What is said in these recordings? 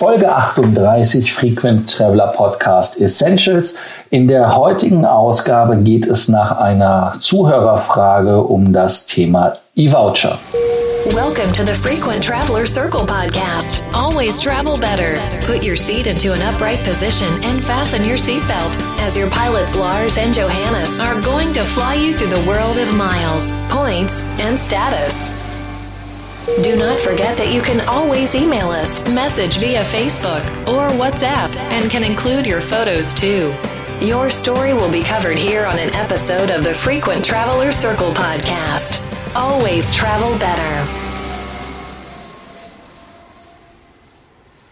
Folge 38 Frequent Traveler Podcast Essentials. In der heutigen Ausgabe geht es nach einer Zuhörerfrage um das Thema E-Voucher. Welcome to the Frequent Traveler Circle podcast. Always travel better. Put your seat into an upright position and fasten your seatbelt as your pilots Lars and Johannes are going to fly you through the world of miles, points, and status. Do not forget that you can always email us, message via Facebook or WhatsApp, and can include your photos too. Your story will be covered here on an episode of the Frequent Traveler Circle podcast. Always travel better.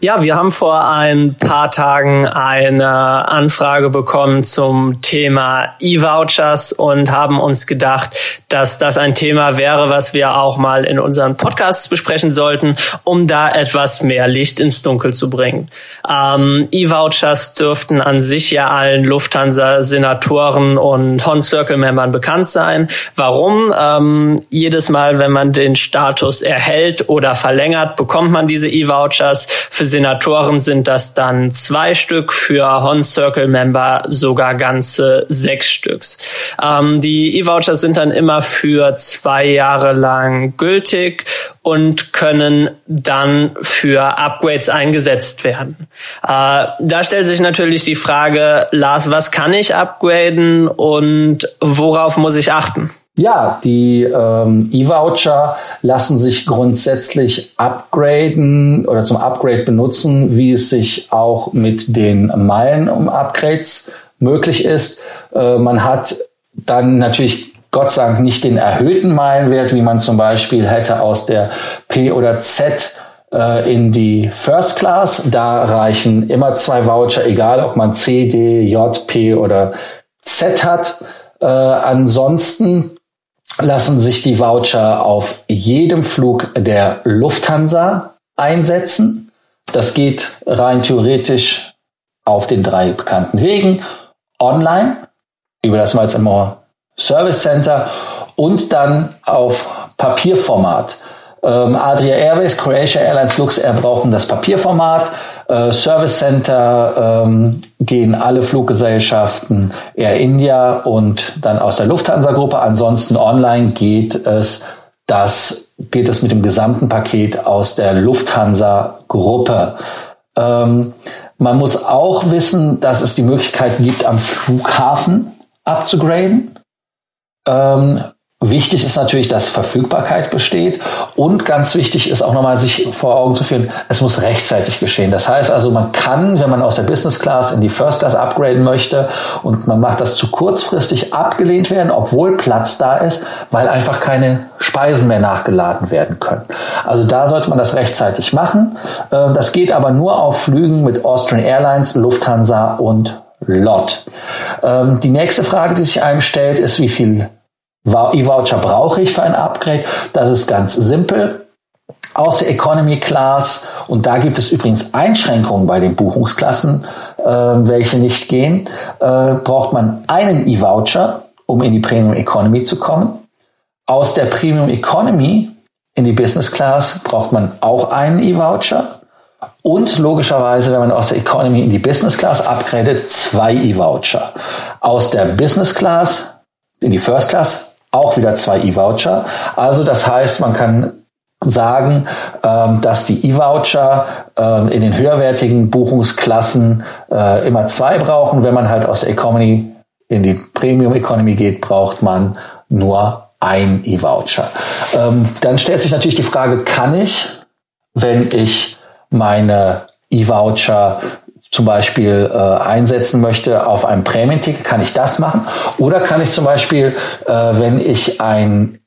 Ja, wir haben vor ein paar Tagen eine Anfrage bekommen zum Thema E-Vouchers und haben uns gedacht, dass das ein Thema wäre, was wir auch mal in unseren Podcasts besprechen sollten, um da etwas mehr Licht ins Dunkel zu bringen. Ähm, E-Vouchers dürften an sich ja allen Lufthansa-Senatoren und Hon-Circle-Membern bekannt sein. Warum? Ähm, jedes Mal, wenn man den Status erhält oder verlängert, bekommt man diese E-Vouchers. Für Senatoren sind das dann zwei Stück, für Hon Circle Member sogar ganze sechs Stücks. Ähm, die E-Vouchers sind dann immer für zwei Jahre lang gültig und können dann für Upgrades eingesetzt werden. Äh, da stellt sich natürlich die Frage, Lars, was kann ich upgraden und worauf muss ich achten? Ja, die ähm, E-Voucher lassen sich grundsätzlich upgraden oder zum Upgrade benutzen, wie es sich auch mit den Meilen um Upgrades möglich ist. Äh, man hat dann natürlich Gott sei Dank nicht den erhöhten Meilenwert, wie man zum Beispiel hätte aus der P oder Z äh, in die First Class. Da reichen immer zwei Voucher, egal ob man C, D, J, P oder Z hat. Äh, ansonsten lassen sich die Voucher auf jedem Flug der Lufthansa einsetzen. Das geht rein theoretisch auf den drei bekannten Wegen. Online, über das Miles More Service Center und dann auf Papierformat. Ähm, Adria Airways, Croatia Airlines, Luxair brauchen das Papierformat. Äh, Service Center ähm, gehen alle Fluggesellschaften Air India und dann aus der Lufthansa-Gruppe. Ansonsten online geht es das geht es mit dem gesamten Paket aus der Lufthansa-Gruppe. Ähm, man muss auch wissen, dass es die Möglichkeit gibt, am Flughafen abzugraden. Ähm, Wichtig ist natürlich, dass Verfügbarkeit besteht und ganz wichtig ist auch nochmal sich vor Augen zu führen, es muss rechtzeitig geschehen. Das heißt also, man kann, wenn man aus der Business Class in die First Class upgraden möchte und man macht das zu kurzfristig abgelehnt werden, obwohl Platz da ist, weil einfach keine Speisen mehr nachgeladen werden können. Also da sollte man das rechtzeitig machen. Ähm, das geht aber nur auf Flügen mit Austrian Airlines, Lufthansa und LOT. Ähm, die nächste Frage, die sich einem stellt, ist, wie viel E-Voucher brauche ich für ein Upgrade? Das ist ganz simpel. Aus der Economy Class, und da gibt es übrigens Einschränkungen bei den Buchungsklassen, äh, welche nicht gehen, äh, braucht man einen E-Voucher, um in die Premium Economy zu kommen. Aus der Premium Economy in die Business Class braucht man auch einen E-Voucher. Und logischerweise, wenn man aus der Economy in die Business Class upgradet, zwei E-Voucher. Aus der Business Class in die First Class auch wieder zwei E-Voucher. Also das heißt, man kann sagen, ähm, dass die E-Voucher ähm, in den höherwertigen Buchungsklassen äh, immer zwei brauchen. Wenn man halt aus der Economy in die Premium Economy geht, braucht man nur ein E-Voucher. Ähm, dann stellt sich natürlich die Frage, kann ich, wenn ich meine E-Voucher zum Beispiel äh, einsetzen möchte auf einem Prämienticket, kann ich das machen. Oder kann ich zum Beispiel, äh, wenn ich ein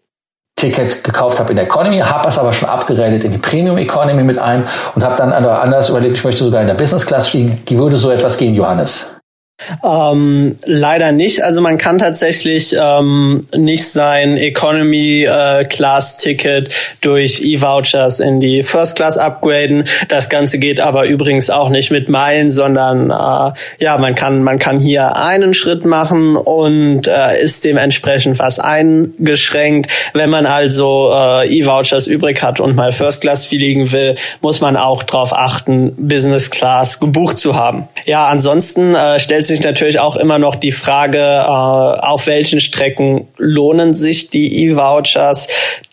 Ticket gekauft habe in der Economy, habe es aber schon abgeredet in die Premium Economy mit ein und habe dann anders überlegt, ich möchte sogar in der Business Class fliegen. Wie würde so etwas gehen, Johannes? Ähm, leider nicht. Also man kann tatsächlich ähm, nicht sein Economy äh, Class Ticket durch E-Vouchers in die First Class upgraden. Das Ganze geht aber übrigens auch nicht mit Meilen, sondern äh, ja, man kann man kann hier einen Schritt machen und äh, ist dementsprechend was eingeschränkt. Wenn man also äh, E-Vouchers übrig hat und mal First Class fliegen will, muss man auch darauf achten, Business Class gebucht zu haben. Ja, ansonsten äh, stellt sich natürlich auch immer noch die Frage, äh, auf welchen Strecken lohnen sich die E-Vouchers?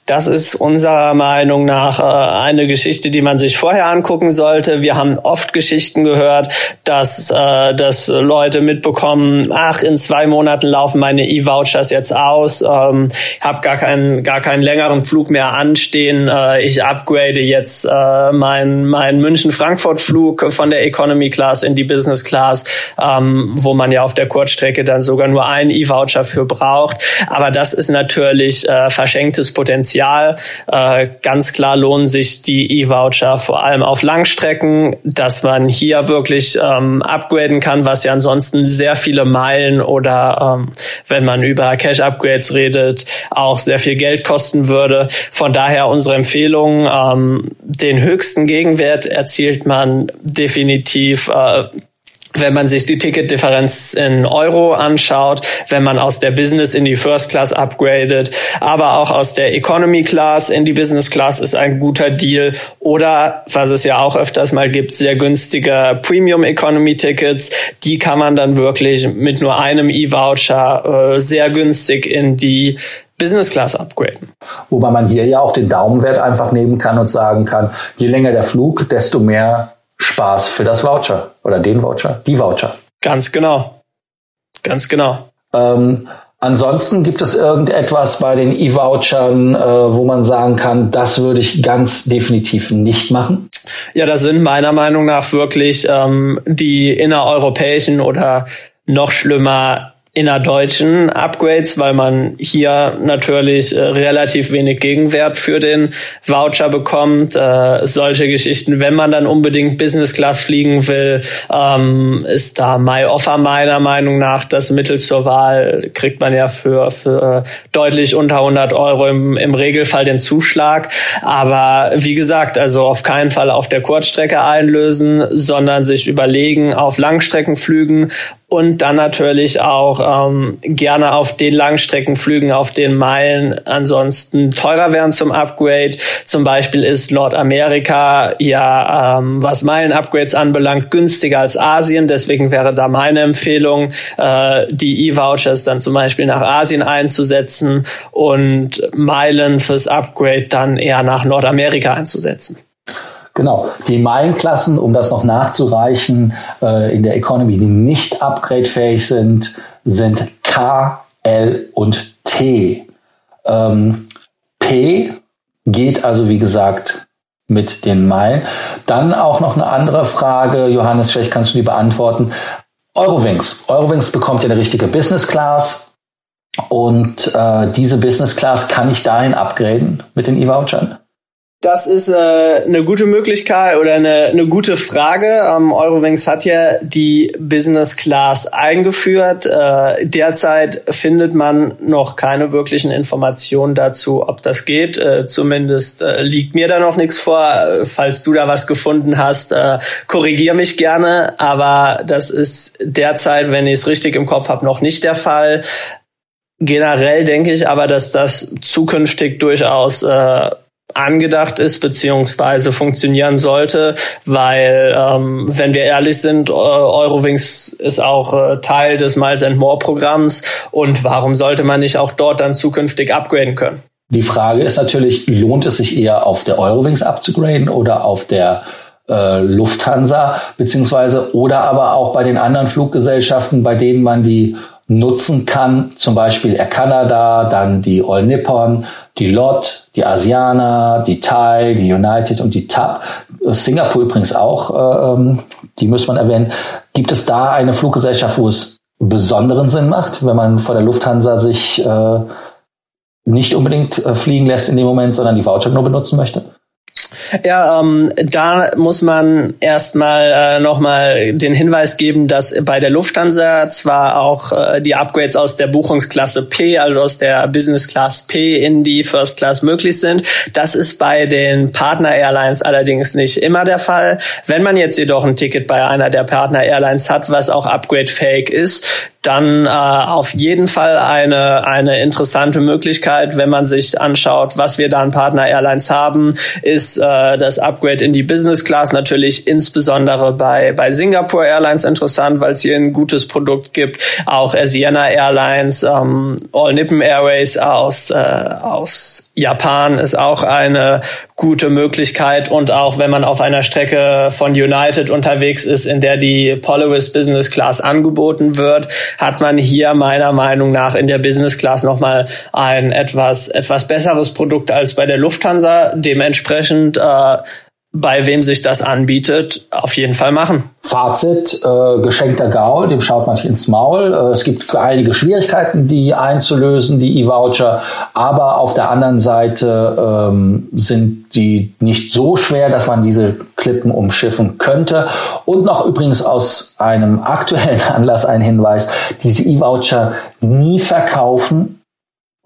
Das ist unserer Meinung nach äh, eine Geschichte, die man sich vorher angucken sollte. Wir haben oft Geschichten gehört, dass, äh, dass Leute mitbekommen, ach, in zwei Monaten laufen meine E-Vouchers jetzt aus, ähm, habe gar keinen, gar keinen längeren Flug mehr anstehen, äh, ich upgrade jetzt äh, meinen mein München-Frankfurt-Flug von der Economy Class in die Business Class, ähm, wo man ja auf der Kurzstrecke dann sogar nur einen E-Voucher für braucht. Aber das ist natürlich äh, verschenktes Potenzial Potenzial. Äh, ganz klar lohnen sich die E-Voucher vor allem auf Langstrecken, dass man hier wirklich ähm, upgraden kann, was ja ansonsten sehr viele Meilen oder ähm, wenn man über Cash-Upgrades redet, auch sehr viel Geld kosten würde. Von daher unsere Empfehlung, ähm, den höchsten Gegenwert erzielt man definitiv äh, wenn man sich die Ticketdifferenz in Euro anschaut, wenn man aus der Business in die First Class upgradet, aber auch aus der Economy Class in die Business Class ist ein guter Deal oder was es ja auch öfters mal gibt, sehr günstige Premium Economy Tickets, die kann man dann wirklich mit nur einem E-Voucher äh, sehr günstig in die Business Class upgraden. Wobei man hier ja auch den Daumenwert einfach nehmen kann und sagen kann, je länger der Flug, desto mehr Spaß für das Voucher oder den Voucher, die Voucher. Ganz genau. Ganz genau. Ähm, ansonsten gibt es irgendetwas bei den E-Vouchern, äh, wo man sagen kann, das würde ich ganz definitiv nicht machen? Ja, das sind meiner Meinung nach wirklich ähm, die innereuropäischen oder noch schlimmer innerdeutschen Upgrades, weil man hier natürlich äh, relativ wenig Gegenwert für den Voucher bekommt. Äh, solche Geschichten, wenn man dann unbedingt Business Class fliegen will, ähm, ist da My Offer meiner Meinung nach das Mittel zur Wahl. Kriegt man ja für, für deutlich unter 100 Euro im, im Regelfall den Zuschlag. Aber wie gesagt, also auf keinen Fall auf der Kurzstrecke einlösen, sondern sich überlegen auf Langstreckenflügen und dann natürlich auch ähm, gerne auf den Langstreckenflügen, auf den Meilen ansonsten teurer werden zum Upgrade. Zum Beispiel ist Nordamerika ja, ähm, was Meilen-Upgrades anbelangt, günstiger als Asien. Deswegen wäre da meine Empfehlung, äh, die E-Vouchers dann zum Beispiel nach Asien einzusetzen und Meilen fürs Upgrade dann eher nach Nordamerika einzusetzen. Genau, die Meilenklassen, um das noch nachzureichen, äh, in der Economy, die nicht upgradefähig sind, sind K, L und T. Ähm, P geht also, wie gesagt, mit den Meilen. Dann auch noch eine andere Frage, Johannes, vielleicht kannst du die beantworten. Eurowings. Eurowings bekommt ja eine richtige Business Class. Und äh, diese Business Class kann ich dahin upgraden mit den E-Vouchern? Das ist äh, eine gute Möglichkeit oder eine, eine gute Frage. Ähm, Eurowings hat ja die Business Class eingeführt. Äh, derzeit findet man noch keine wirklichen Informationen dazu, ob das geht. Äh, zumindest äh, liegt mir da noch nichts vor. Falls du da was gefunden hast, äh, korrigier mich gerne. Aber das ist derzeit, wenn ich es richtig im Kopf habe, noch nicht der Fall. Generell denke ich aber, dass das zukünftig durchaus äh, angedacht ist beziehungsweise funktionieren sollte, weil ähm, wenn wir ehrlich sind, Eurowings ist auch äh, Teil des Miles and More Programms und warum sollte man nicht auch dort dann zukünftig upgraden können? Die Frage ist natürlich, lohnt es sich eher auf der Eurowings abzugraden oder auf der äh, Lufthansa beziehungsweise oder aber auch bei den anderen Fluggesellschaften, bei denen man die nutzen kann, zum Beispiel Air Canada, dann die All Nippon, die LOT, die Asiana, die Thai, die United und die TAP. Singapur übrigens auch, ähm, die muss man erwähnen. Gibt es da eine Fluggesellschaft, wo es besonderen Sinn macht, wenn man vor der Lufthansa sich äh, nicht unbedingt äh, fliegen lässt in dem Moment, sondern die Voucher nur benutzen möchte? Ja, ähm, da muss man erstmal äh, nochmal den Hinweis geben, dass bei der Lufthansa zwar auch äh, die Upgrades aus der Buchungsklasse P, also aus der Business Class P in die First Class möglich sind. Das ist bei den Partner Airlines allerdings nicht immer der Fall. Wenn man jetzt jedoch ein Ticket bei einer der Partner Airlines hat, was auch upgrade-fähig ist, dann äh, auf jeden Fall eine, eine interessante Möglichkeit, wenn man sich anschaut, was wir da an Partner Airlines haben, ist äh, das Upgrade in die Business Class natürlich insbesondere bei, bei Singapore Airlines interessant, weil es hier ein gutes Produkt gibt. Auch Asiana Airlines, ähm, All Nippon Airways aus, äh, aus Japan ist auch eine gute Möglichkeit und auch wenn man auf einer Strecke von United unterwegs ist, in der die Polaris Business Class angeboten wird, hat man hier meiner Meinung nach in der Business Class nochmal ein etwas, etwas besseres Produkt als bei der Lufthansa. Dementsprechend äh, bei wem sich das anbietet, auf jeden Fall machen. Fazit, äh, geschenkter Gaul, dem schaut man nicht ins Maul. Äh, es gibt einige Schwierigkeiten, die einzulösen, die E-Voucher, aber auf der anderen Seite ähm, sind die nicht so schwer, dass man diese Klippen umschiffen könnte. Und noch übrigens aus einem aktuellen Anlass ein Hinweis, diese E-Voucher nie verkaufen,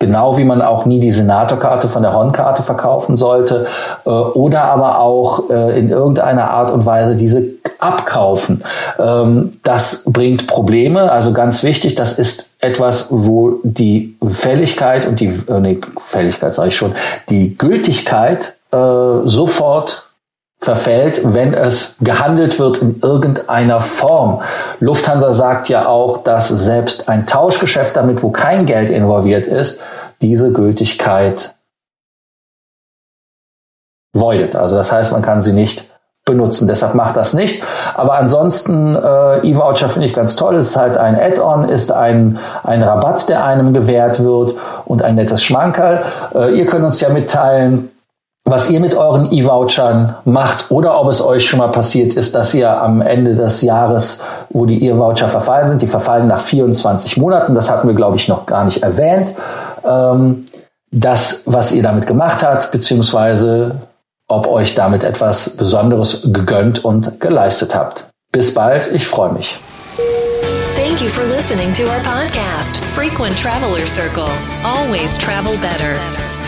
Genau wie man auch nie die Senatorkarte von der Hornkarte verkaufen sollte äh, oder aber auch äh, in irgendeiner Art und Weise diese abkaufen. Ähm, das bringt Probleme. Also ganz wichtig, das ist etwas, wo die Fälligkeit und die, äh, nee, Fälligkeit sage ich schon, die Gültigkeit äh, sofort verfällt, wenn es gehandelt wird in irgendeiner Form. Lufthansa sagt ja auch, dass selbst ein Tauschgeschäft damit, wo kein Geld involviert ist, diese Gültigkeit voidet. Also das heißt, man kann sie nicht benutzen. Deshalb macht das nicht. Aber ansonsten, äh, E-Voucher finde ich ganz toll. Es ist halt ein Add-on, ist ein, ein Rabatt, der einem gewährt wird und ein nettes Schmankerl. Äh, ihr könnt uns ja mitteilen, was ihr mit euren E-Vouchern macht oder ob es euch schon mal passiert ist, dass ihr am Ende des Jahres, wo die E-Voucher verfallen sind, die verfallen nach 24 Monaten, das hatten wir, glaube ich, noch gar nicht erwähnt, ähm, das, was ihr damit gemacht habt, beziehungsweise ob euch damit etwas Besonderes gegönnt und geleistet habt. Bis bald, ich freue mich. Thank you for listening to our podcast, Frequent Traveler Circle. Always travel better.